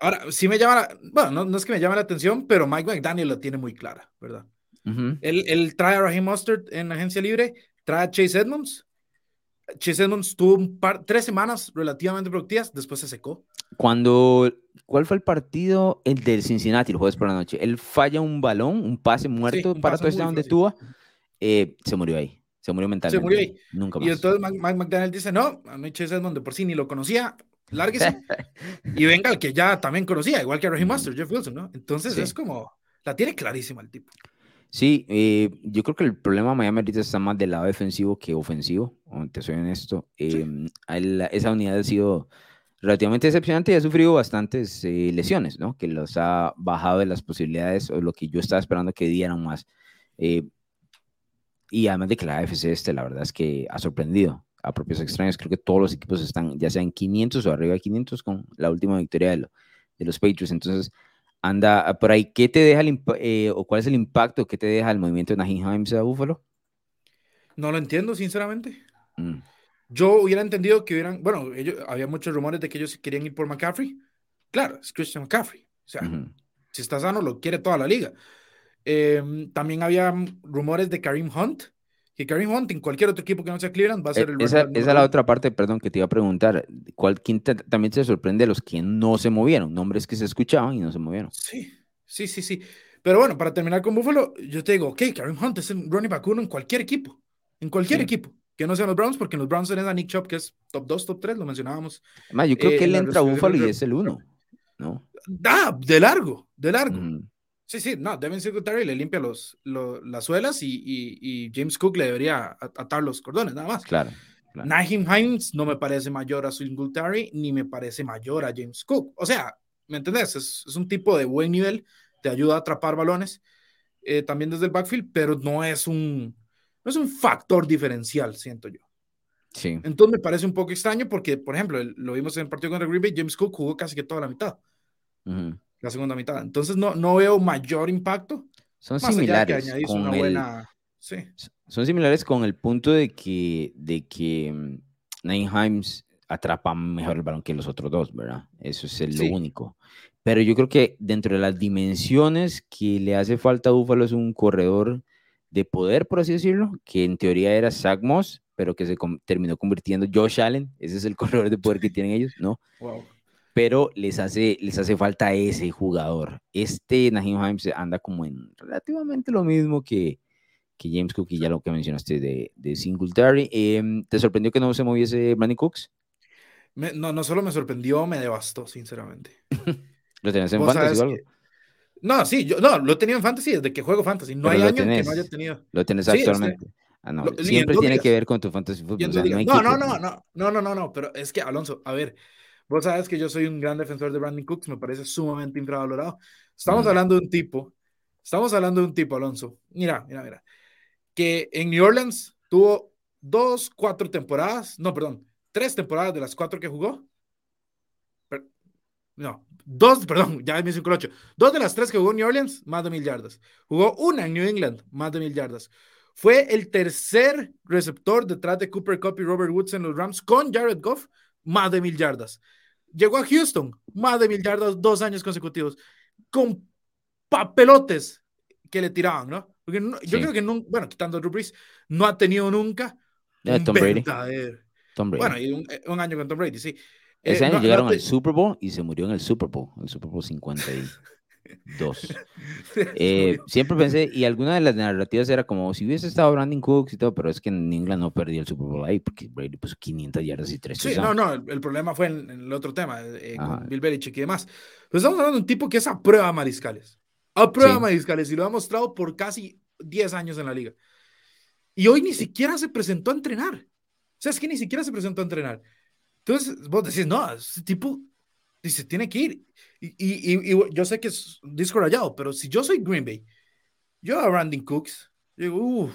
Ahora, sí me llama, bueno, no, es que me llame la atención, pero Mike McDaniel lo tiene muy clara, ¿verdad? él, él, trae a Raheem Mustard en agencia libre, trae a Chase Edmonds. Chase Edmonds tuvo un par, tres semanas relativamente productivas, después se secó. Cuando, ¿cuál fue el partido? El del Cincinnati, el jueves por la noche. Él falla un balón, un pase muerto para todo donde Tua. Eh, se murió ahí. Se murió mentalmente. Se murió ahí. Nunca más. Y entonces Mike McDaniel dice, no, a mí Chase Edmonds de por sí ni lo conocía, lárguese. (laughs) y venga el que ya también conocía, igual que Raheem Master, Jeff Wilson, ¿no? Entonces es como, la tiene clarísima el tipo. Sí, eh, yo creo que el problema de Miami ahorita está más del lado defensivo que ofensivo, te soy honesto. Eh, esa unidad ha sido relativamente decepcionante y ha sufrido bastantes eh, lesiones, ¿no? Que los ha bajado de las posibilidades o lo que yo estaba esperando que dieran más. Eh, y además de que la AFC este, la verdad es que ha sorprendido a propios extraños. Creo que todos los equipos están ya sea en 500 o arriba de 500 con la última victoria de, de los Patriots. Entonces, anda por ahí. ¿Qué te deja el eh, o cuál es el impacto que te deja el movimiento de Nahin Himes a Buffalo? No lo entiendo, sinceramente. Mm. Yo hubiera entendido que hubieran, bueno, ellos, había muchos rumores de que ellos querían ir por McCaffrey. Claro, es Christian McCaffrey. O sea, si está sano, lo quiere toda la liga. Em, también había rumores de Kareem Hunt, que Kareem Hunt en cualquier otro equipo que no sea Cleveland va a ser el Esa, esa es la otra parte, perdón, que te iba a preguntar. ¿Cuál, ¿Quién también se sorprende de los que no se movieron? Nombres que se escuchaban y no se movieron. Sí, sí, sí, sí. Pero bueno, para terminar con Buffalo, yo te digo, ok, Kareem Hunt es el running back uno en cualquier equipo. En cualquier equipo que no sean los Browns, porque en los Browns tenés a Nick Chubb, que es top 2, top 3, lo mencionábamos. Además, yo creo que eh, él entra a Buffalo y es el 1, ¿no? Ah, de largo, de largo. Sí, sí, no, Devin Singletary le limpia los, las suelas y, y, James Cook le debería atar los cordones, nada más. Claro. claro. Naheem Hines no me parece mayor a Singletary ni me parece mayor a James Cook. O sea, ¿me entendés? Es, es un tipo de buen nivel, te ayuda a atrapar balones eh, también desde el backfield, pero no es un no es un factor diferencial, siento yo. Sí. Entonces me parece un poco extraño porque, por ejemplo, lo vimos en el partido contra Green Bay, James Cook jugó casi que toda la mitad. La segunda mitad. Entonces no, no veo mayor impacto. Son similares. Con una buena... sí. Son similares con el punto de que, de que mm, Himes atrapa mejor el balón que los otros dos, ¿verdad? Eso es lo único. Pero yo creo que dentro de las dimensiones que le hace falta a Búfalo es un corredor de poder, por así decirlo, que en teoría era Zach Moss, pero que se terminó convirtiendo Josh Allen, ese es el (laughs) corredor de poder que tienen ellos, ¿no? Pero les hace, les hace falta ese jugador. Este Nahim Himes anda como en relativamente lo mismo que, que James Cook y ya lo que mencionaste de, de Singletary. Em, ¿Te sorprendió que no se moviese Brandon Cooks? no, no solo me sorprendió, me devastó, sinceramente. (laughs) ¿Lo tenías en fantasy o algo? No, sí, yo no, lo tenía en fantasy desde que juego fantasy. No hay año que no haya tenido. Lo tienes actualmente. Ah, no. Siempre tiene que ver con tu fantasy football. no, no, no, no, no, no, no, no, pero es que Alonso, a ver, vos sabes que yo soy un gran defensor de Brandon Cooks, me parece sumamente infravalorado. Estamos hablando de un tipo, estamos hablando de un tipo, Alonso. Mira, mira, mira, que en New Orleans tuvo dos, cuatro temporadas, no, perdón, tres temporadas de las cuatro que jugó. no, dos, perdón, ya me hice un Dos de las tres que jugó en New Orleans, más de mil yardas. Jugó una en New England, más de mil yardas. Fue el tercer receptor detrás de Cooper Cup y Robert Woods en los Rams con Jared Goff, más de mil yardas. Llegó a Houston, más de mil yardas, dos años consecutivos, con papelotes que le tiraban, ¿no? Porque yo creo que, no, bueno, quitando a Drew Brees, no ha tenido nunca un Tom Brady. Bueno, y un, año con Tom Brady, sí. Ese eh, año llegaron al Super Bowl y se murió en el Super Bowl, el Super Bowl (laughs) 52. (laughs) eh, siempre pensé, y alguna de las narrativas era como si hubiese estado Brandon Cooks y todo, pero es que en England no perdió el Super Bowl ahí porque Brady puso 500 yardas y 3 Sí, no, no, el, problema fue en, el otro tema, eh, con Bill Belichick y demás. Pero estamos hablando de un tipo que es a prueba mariscales. A prueba mariscales y lo ha mostrado por casi 10 años en la liga. Y hoy ni siquiera se presentó a entrenar. O sea, es que ni siquiera se presentó a entrenar. Entonces, vos decís, no, ese tipo dice, tiene que ir. Y, y, y, yo sé que es disco rayado, pero si yo soy Green Bay, yo a Brandon Cooks, digo, uff.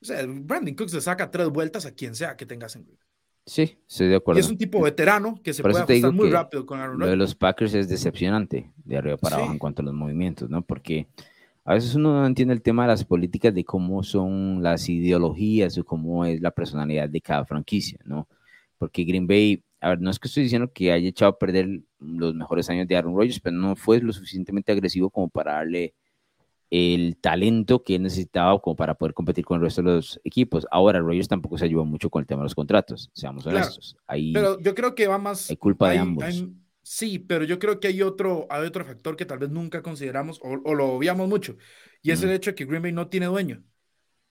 O sea, Brandon Cooks le saca tres vueltas a quien sea que tengas en Green Bay. Sí, estoy de acuerdo. Y es un tipo veterano que se puede ajustar muy rápido con Aaron Rodgers. Lo de los Packers es decepcionante de arriba para abajo en cuanto a los movimientos, ¿no? Porque a veces uno no entiende el tema de las políticas, de cómo son las ideologías o cómo es la personalidad de cada franquicia, ¿no? Porque Green Bay, a ver, no es que estoy diciendo que haya echado a perder los mejores años de Aaron Rodgers, pero no fue lo suficientemente agresivo como para darle el talento que necesitaba como para poder competir con el resto de los equipos. Ahora, Rodgers tampoco se ayudó mucho con el tema de los contratos, seamos honestos. pero yo creo que va más... Hay culpa de ambos. Sí, pero yo creo que hay otro, hay otro factor que tal vez nunca consideramos o, lo obviamos mucho, y es el hecho de que Green Bay no tiene dueño.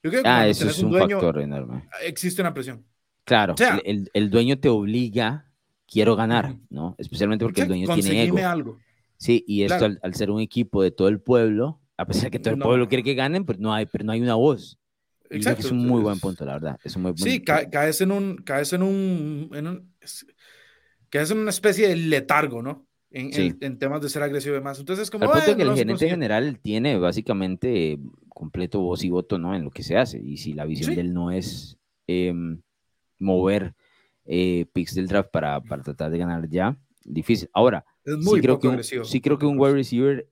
Yo creo que ah, eso es un, factor enorme. Existe una presión. Claro, el, el, dueño te obliga, quiero ganar, ¿no? Especialmente porque el dueño tiene ego. algo. Sí, y esto al, ser un equipo de todo el pueblo, a pesar de que todo el pueblo quiere que ganen, pues no hay, pero no hay una voz. Exacto. Es un muy buen punto, la verdad. Es un muy sí, caes en un, caes en un, en un que es una especie de letargo, ¿no? En, en, temas de ser agresivo y demás. Entonces, como. Al punto que el gerente general tiene básicamente completo voz y voto, ¿no? En lo que se hace. Y si la visión de él no es em, mover eh, picks del draft para, para, tratar de ganar ya, difícil. Ahora, sí, creo que un, sí creo que un wide receiver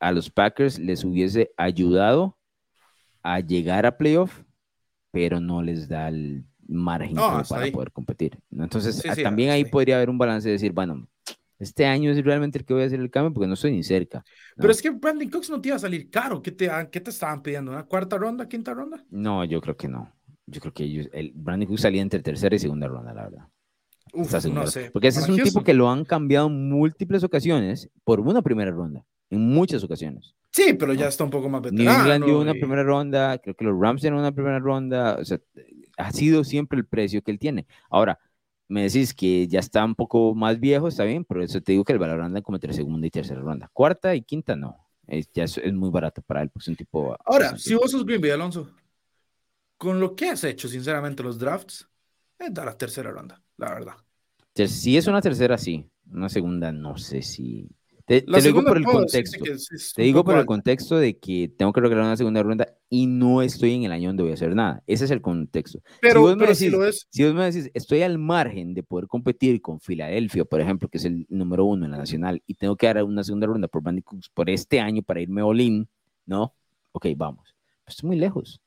a los Packers les hubiese ayudado a llegar a playoff, pero no les da el margen para poder competir. Entonces, también ahí podría haber un balance de decir, bueno, este año es realmente el que voy a hacer el cambio porque no estoy ni cerca. Pero es que Brandon Cooks no te iba a salir caro. ¿Qué te, qué te estaban pidiendo? ¿Una cuarta ronda, quinta ronda? No, yo creo que no. Yo creo que ellos, el Brandon Cooks salía entre tercera y segunda ronda, la verdad. Uf, no sé. Porque ese es un tipo que lo han cambiado en múltiples ocasiones por una primera ronda, en muchas ocasiones. Sí, pero ya está un poco más veterano. New England dio una primera ronda, creo que los Rams dieron una primera ronda, o sea, ha sido siempre el precio que él tiene. Ahora, me decís que ya está un poco más viejo, está bien, pero eso te digo que el valor anda como entre segunda y tercera ronda. Cuarta y quinta no. Es, ya es, muy barato para él, pues un tipo. Ahora, si vos sos Green Bay, Alonso, con lo que has hecho, sinceramente, los drafts, es dar la tercera ronda, la verdad. Si es una tercera, sí. Una segunda, no sé si. Te, digo por el contexto. te digo por el contexto de que tengo que lograr una segunda ronda y no estoy en el año donde voy a hacer nada. Ese es el contexto. Pero, si vos, me, decís, si vos me decís, estoy al margen de poder competir con Filadelfia, por ejemplo, que es el número uno en la nacional, y tengo que dar una segunda ronda por Bandy Cooks por este año para irme all ¿no? Ok, vamos. Pues estoy muy lejos.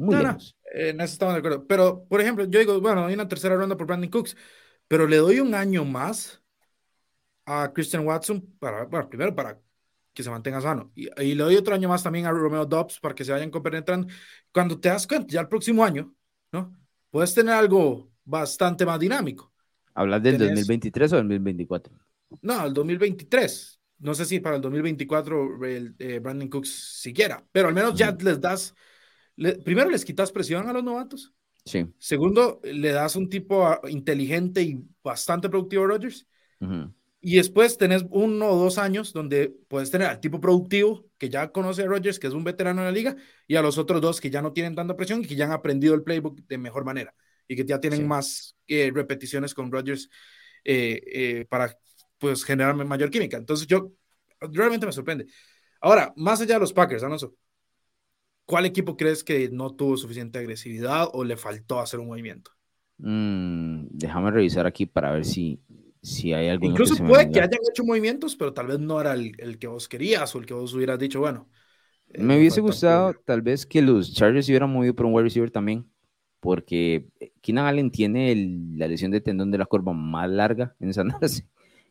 Muy lejos. En eso estamos de acuerdo. Pero, por ejemplo, yo digo, bueno, hay una tercera ronda por Brandon Cooks, pero le doy un año más a Christian Watson para, bueno, primero para que se mantenga sano. Y, y, le doy otro año más también a Romeo Dobbs para que se vayan compenetrando. Cuando te das cuenta, ya el próximo año, ¿no? Puedes tener algo bastante más dinámico. ¿Hablas del 2023 o del 2024? No, el 2023. No sé si para el 2024 el, eh, Brandon Cooks siquiera, pero al menos ya les das, primero les quitas presión a los novatos. Sí. Segundo, le das un tipo inteligente y bastante productivo a Rodgers. Y después tenés uno o dos años donde puedes tener al tipo productivo que ya conoce a Rodgers, que es un veterano en la liga, y a los otros dos que ya no tienen tanta presión y que ya han aprendido el playbook de mejor manera y que ya tienen más eh, repeticiones con Rodgers eh, eh, para pues generar mayor química. Entonces yo realmente me sorprende. Ahora, más allá de los Packers, Alonso, ¿cuál equipo crees que no tuvo suficiente agresividad o le faltó hacer un movimiento? Mm, déjame revisar aquí para ver si, si hay algún. Incluso puede que hayan hecho movimientos, pero tal vez no era el, el, que vos querías o el que vos hubieras dicho, bueno. Eh, me hubiese gustado tal vez que los Chargers se hubieran movido por un wide receiver también, porque Keenan Allen tiene la lesión de tendón de la curva más larga en sanarse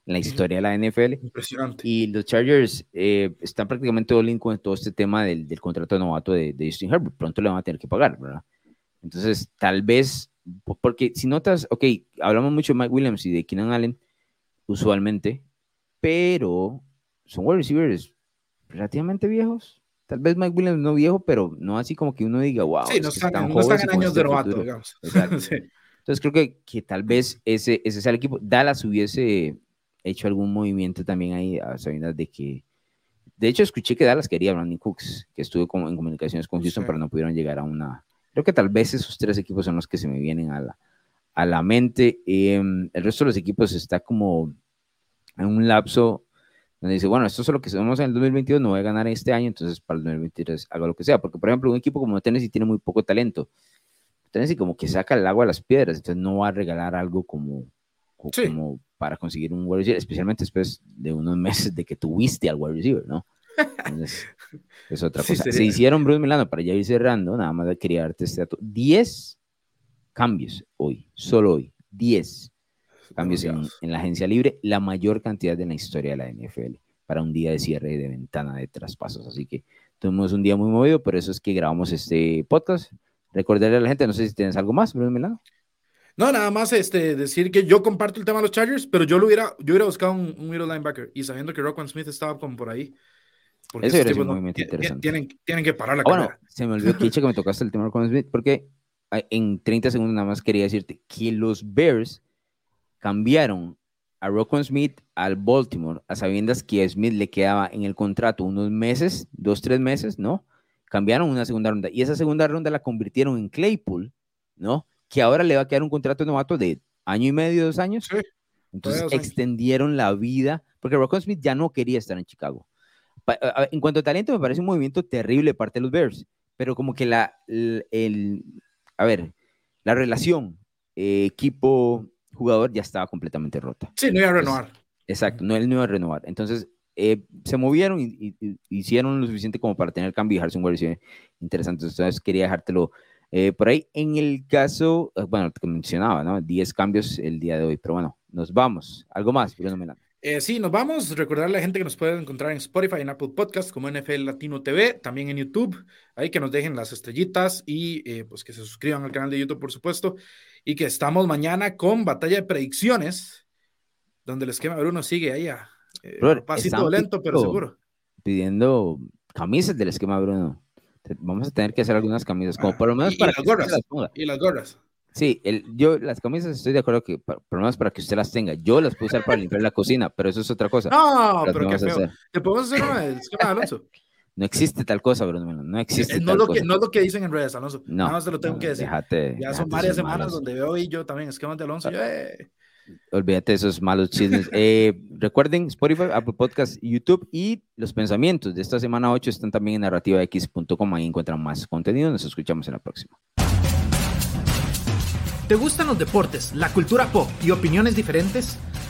en la historia de la NFL. Impresionante. Y los Chargers eh, están prácticamente all in con todo este tema del, del contrato de novato de, de, Justin Herbert. Pronto le van a tener que pagar, ¿verdad? Entonces, tal vez porque si notas, ok, hablamos mucho de Mike Williams y de Keenan Allen, usualmente, pero son wide receivers relativamente viejos. Tal vez Mike Williams no viejo, pero no así como que uno diga, wow. Sí, no, están, no están en años de novato, digamos. (laughs) Entonces creo que, que tal vez ese, ese sea el equipo. Dallas hubiese hecho algún movimiento también ahí, a sabiendas de que. De hecho, escuché que Dallas quería a Brandon Cooks, que estuvo en comunicaciones con Houston, pero no pudieron llegar a una, Creo que tal vez esos tres equipos son los que se me vienen a la, a la mente. Em, el resto de los equipos está como en un lapso donde dice, bueno, esto es lo que somos en el 2022, no voy a ganar este año, entonces para el 2023 hago lo que sea. Porque, por ejemplo, un equipo como Tennessee tiene muy poco talento. Tennessee como que saca el agua a las piedras, entonces no va a regalar algo como, como para conseguir un wide receiver, especialmente después de unos meses de que tuviste al wide receiver, ¿no? es otra (laughs) cosa. Se hicieron Bruce Milano para ya ir cerrando, nada más quería darte este dato. 10 cambios hoy, solo hoy, 10 cambios en, en, la agencia libre, la mayor cantidad en la historia de la NFL para un día de cierre de ventana de traspasos. Así que tuvimos un día muy movido, por eso es que grabamos este podcast. Recordarle a la gente, no sé si tienes algo más, Bruce Milano. No, nada más este, decir que yo comparto el tema de los Chargers, pero yo lo hubiera, yo hubiera buscado un, un middle linebacker y sabiendo que Rockwell Smith estaba como por ahí, porque Eso hubiera sido interesante. Tienen, tienen, que parar la ah, Bueno, se me olvidó, Kiche, que me tocaste el tema con Smith, porque en 30 segundos nada más quería decirte que los Bears cambiaron a Rockwell Smith al Baltimore, a sabiendas que a Smith le quedaba en el contrato unos meses, dos, tres meses, ¿no? Cambiaron una segunda ronda y esa segunda ronda la convirtieron en Claypool, ¿no? Que ahora le va a quedar un contrato novato de año y medio, dos años. Sí. Entonces extendieron la vida, porque Rockwell Smith ya no quería estar en Chicago en cuanto a talento, me parece un movimiento terrible de parte de los Bears, pero como que la, el, a ver, la relación eh, equipo-jugador ya estaba completamente rota. Sí, no iba a renovar. exacto, no, él no iba a renovar. Entonces, eh, se movieron y, hicieron lo suficiente como para tener cambio y dejarse un guardia interesante. Entonces, quería dejártelo eh, por ahí. En el caso, bueno, que mencionaba, ¿no? 10 cambios el día de hoy, pero bueno, nos vamos. ¿Algo más? Eh, sí, nos vamos. Recordarle a la gente que nos puede encontrar en Spotify, en Apple Podcast, como NFL Latino TV, también en YouTube. Ahí que nos dejen las estrellitas y eh, pues que se suscriban al canal de YouTube, por supuesto. Y que estamos mañana con batalla de predicciones, donde el esquema Bruno sigue ahí a eh, pasito lento, pero seguro. Pidiendo camisas del esquema Bruno. Vamos a tener que hacer algunas camisas, como por lo menos para las gorras. y las gorras. Sí, el, yo las camisas estoy de acuerdo que por, lo menos para que usted las tenga. Yo las puedo usar para limpiar la cocina, pero eso es otra cosa. No, pero qué feo. ¿Te podemos hacer una esquema Alonso? (laughs) No existe tal cosa, Bruno. No existe. no, tal lo cosa. Que, no es lo que dicen en redes, Alonso. No, más te lo tengo que decir. Déjate, ya son varias semanas donde veo y yo también esquemas de Alonso. Yo, eh. Olvídate de esos malos chismes. (laughs) eh, recuerden Spotify, Apple Podcast, YouTube y los pensamientos de esta semana 8 están también en narrativax.com. Ahí encuentran más contenido. Nos escuchamos en la próxima. ¿Te gustan los deportes, la cultura pop y opiniones diferentes?